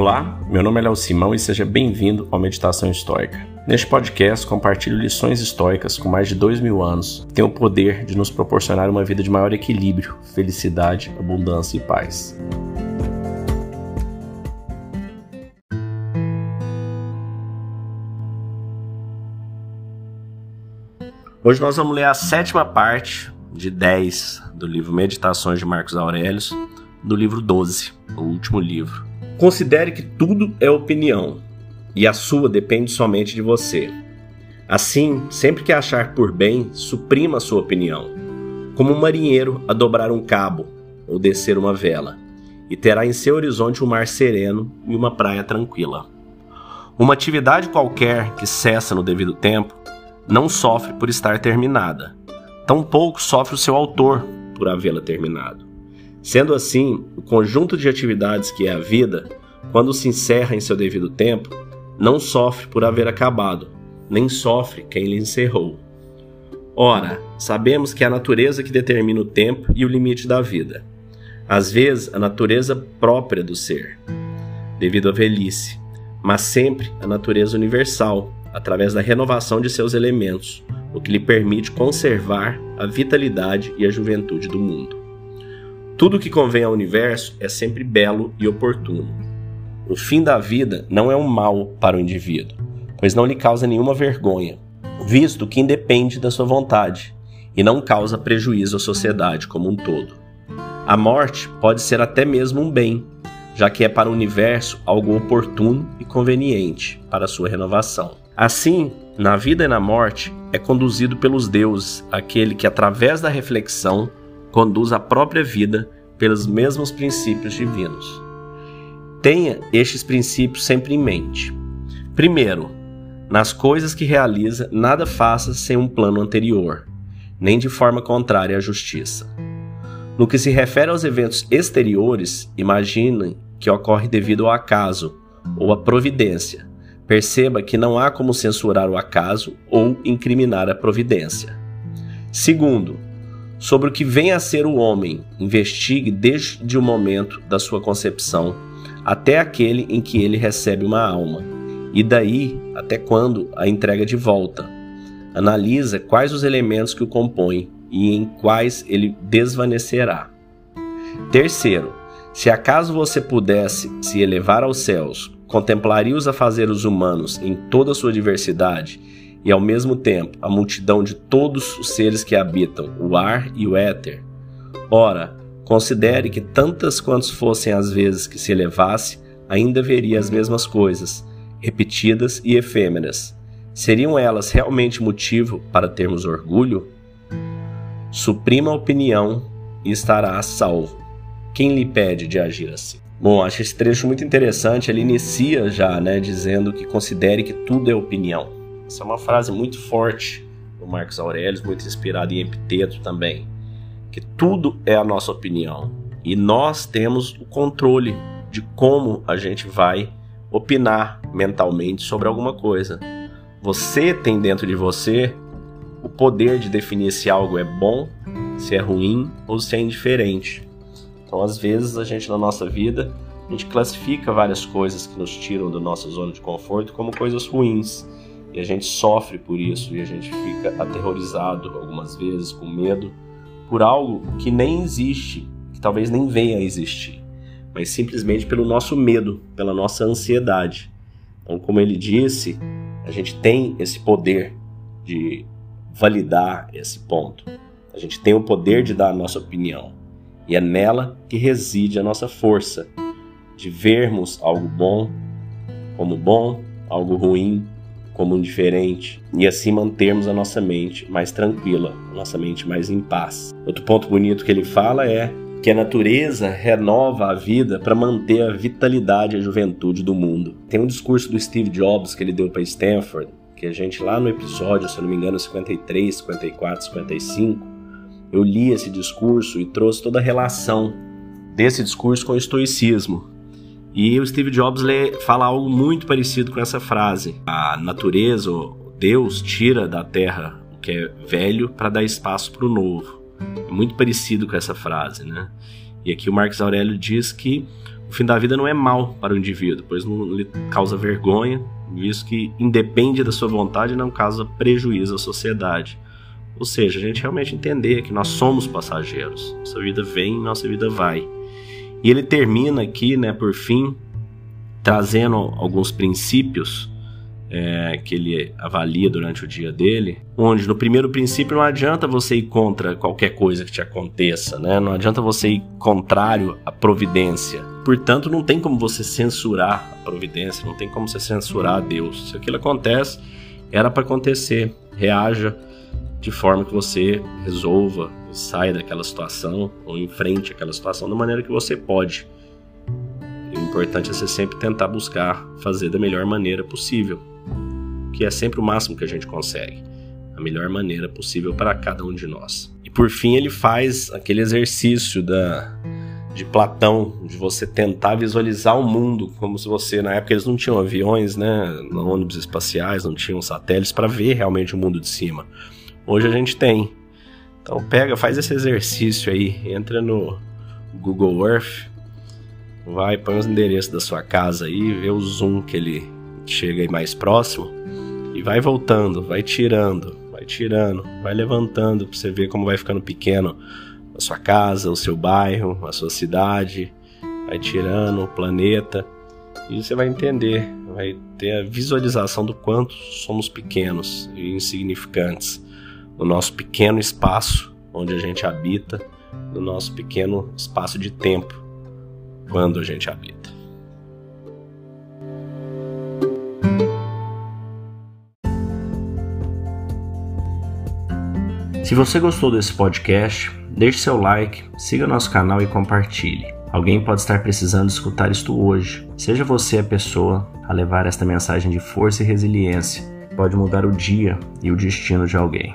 Olá, meu nome é Léo Simão e seja bem-vindo ao Meditação Histórica. Neste podcast, compartilho lições históricas com mais de dois mil anos que têm o poder de nos proporcionar uma vida de maior equilíbrio, felicidade, abundância e paz. Hoje nós vamos ler a sétima parte de 10 do livro Meditações de Marcos Aurelius, do livro 12, o último livro. Considere que tudo é opinião e a sua depende somente de você. Assim, sempre que achar por bem, suprima a sua opinião, como um marinheiro a dobrar um cabo ou descer uma vela, e terá em seu horizonte um mar sereno e uma praia tranquila. Uma atividade qualquer que cessa no devido tempo não sofre por estar terminada, tampouco sofre o seu autor por havê-la terminado. Sendo assim, o conjunto de atividades que é a vida, quando se encerra em seu devido tempo, não sofre por haver acabado, nem sofre quem lhe encerrou. Ora, sabemos que é a natureza que determina o tempo e o limite da vida. Às vezes, a natureza própria do ser, devido à velhice, mas sempre a natureza universal, através da renovação de seus elementos, o que lhe permite conservar a vitalidade e a juventude do mundo. Tudo que convém ao universo é sempre belo e oportuno. O fim da vida não é um mal para o indivíduo, pois não lhe causa nenhuma vergonha, visto que independe da sua vontade e não causa prejuízo à sociedade como um todo. A morte pode ser até mesmo um bem, já que é para o universo algo oportuno e conveniente para sua renovação. Assim, na vida e na morte, é conduzido pelos deuses aquele que, através da reflexão, conduz a própria vida pelos mesmos princípios divinos. Tenha estes princípios sempre em mente. Primeiro, nas coisas que realiza, nada faça sem um plano anterior, nem de forma contrária à justiça. No que se refere aos eventos exteriores, imagine que ocorre devido ao acaso ou à providência. Perceba que não há como censurar o acaso ou incriminar a providência. Segundo, sobre o que vem a ser o homem, investigue desde o momento da sua concepção até aquele em que ele recebe uma alma, e daí até quando a entrega de volta. Analisa quais os elementos que o compõem e em quais ele desvanecerá. Terceiro, se acaso você pudesse se elevar aos céus, contemplaria os afazeres humanos em toda a sua diversidade e ao mesmo tempo a multidão de todos os seres que habitam o ar e o éter. Ora, considere que tantas quantas fossem as vezes que se elevasse, ainda veria as mesmas coisas, repetidas e efêmeras. Seriam elas realmente motivo para termos orgulho? Suprima a opinião e estará a salvo. Quem lhe pede de agir assim? Bom, acho esse trecho muito interessante. Ele inicia já, né, dizendo que considere que tudo é opinião. Essa é uma frase muito forte do Marcos Aurelius, muito inspirada em Epiteto também, que tudo é a nossa opinião e nós temos o controle de como a gente vai opinar mentalmente sobre alguma coisa. Você tem dentro de você o poder de definir se algo é bom, se é ruim ou se é indiferente. Então, às vezes, a gente na nossa vida, a gente classifica várias coisas que nos tiram da nossa zona de conforto como coisas ruins. E a gente sofre por isso e a gente fica aterrorizado algumas vezes, com medo, por algo que nem existe, que talvez nem venha a existir, mas simplesmente pelo nosso medo, pela nossa ansiedade. Então, como ele disse, a gente tem esse poder de validar esse ponto. A gente tem o poder de dar a nossa opinião. E é nela que reside a nossa força de vermos algo bom como bom, algo ruim como um diferente e assim mantermos a nossa mente mais tranquila, a nossa mente mais em paz. Outro ponto bonito que ele fala é que a natureza renova a vida para manter a vitalidade e a juventude do mundo. Tem um discurso do Steve Jobs que ele deu para Stanford, que a gente lá no episódio, se eu não me engano, 53, 54, 55, eu li esse discurso e trouxe toda a relação desse discurso com o estoicismo. E o Steve Jobs fala algo muito parecido com essa frase. A natureza, Deus, tira da terra o que é velho para dar espaço para o novo. É muito parecido com essa frase, né? E aqui o Marcos Aurélio diz que o fim da vida não é mal para o indivíduo, pois não lhe causa vergonha, visto que independe da sua vontade não causa prejuízo à sociedade. Ou seja, a gente realmente entender que nós somos passageiros. Nossa vida vem, nossa vida vai. E ele termina aqui, né, por fim, trazendo alguns princípios é, que ele avalia durante o dia dele, onde no primeiro princípio não adianta você ir contra qualquer coisa que te aconteça, né? Não adianta você ir contrário à providência. Portanto, não tem como você censurar a providência, não tem como você censurar a Deus. Se aquilo acontece, era para acontecer. Reaja de forma que você resolva saia daquela situação ou enfrente aquela situação da maneira que você pode. E o importante é você sempre tentar buscar fazer da melhor maneira possível que é sempre o máximo que a gente consegue, a melhor maneira possível para cada um de nós. E por fim, ele faz aquele exercício da de Platão, de você tentar visualizar o mundo como se você, na época eles não tinham aviões, né, ônibus espaciais, não tinham satélites para ver realmente o mundo de cima. Hoje a gente tem. Então pega, faz esse exercício aí, entra no Google Earth, vai, põe os endereços da sua casa aí, vê o zoom que ele chega aí mais próximo e vai voltando, vai tirando, vai tirando, vai levantando para você ver como vai ficando pequeno a sua casa, o seu bairro, a sua cidade, vai tirando o planeta e você vai entender, vai ter a visualização do quanto somos pequenos e insignificantes no nosso pequeno espaço onde a gente habita, no nosso pequeno espaço de tempo quando a gente habita. Se você gostou desse podcast, deixe seu like, siga nosso canal e compartilhe. Alguém pode estar precisando escutar isto hoje. Seja você a pessoa a levar esta mensagem de força e resiliência. Pode mudar o dia e o destino de alguém.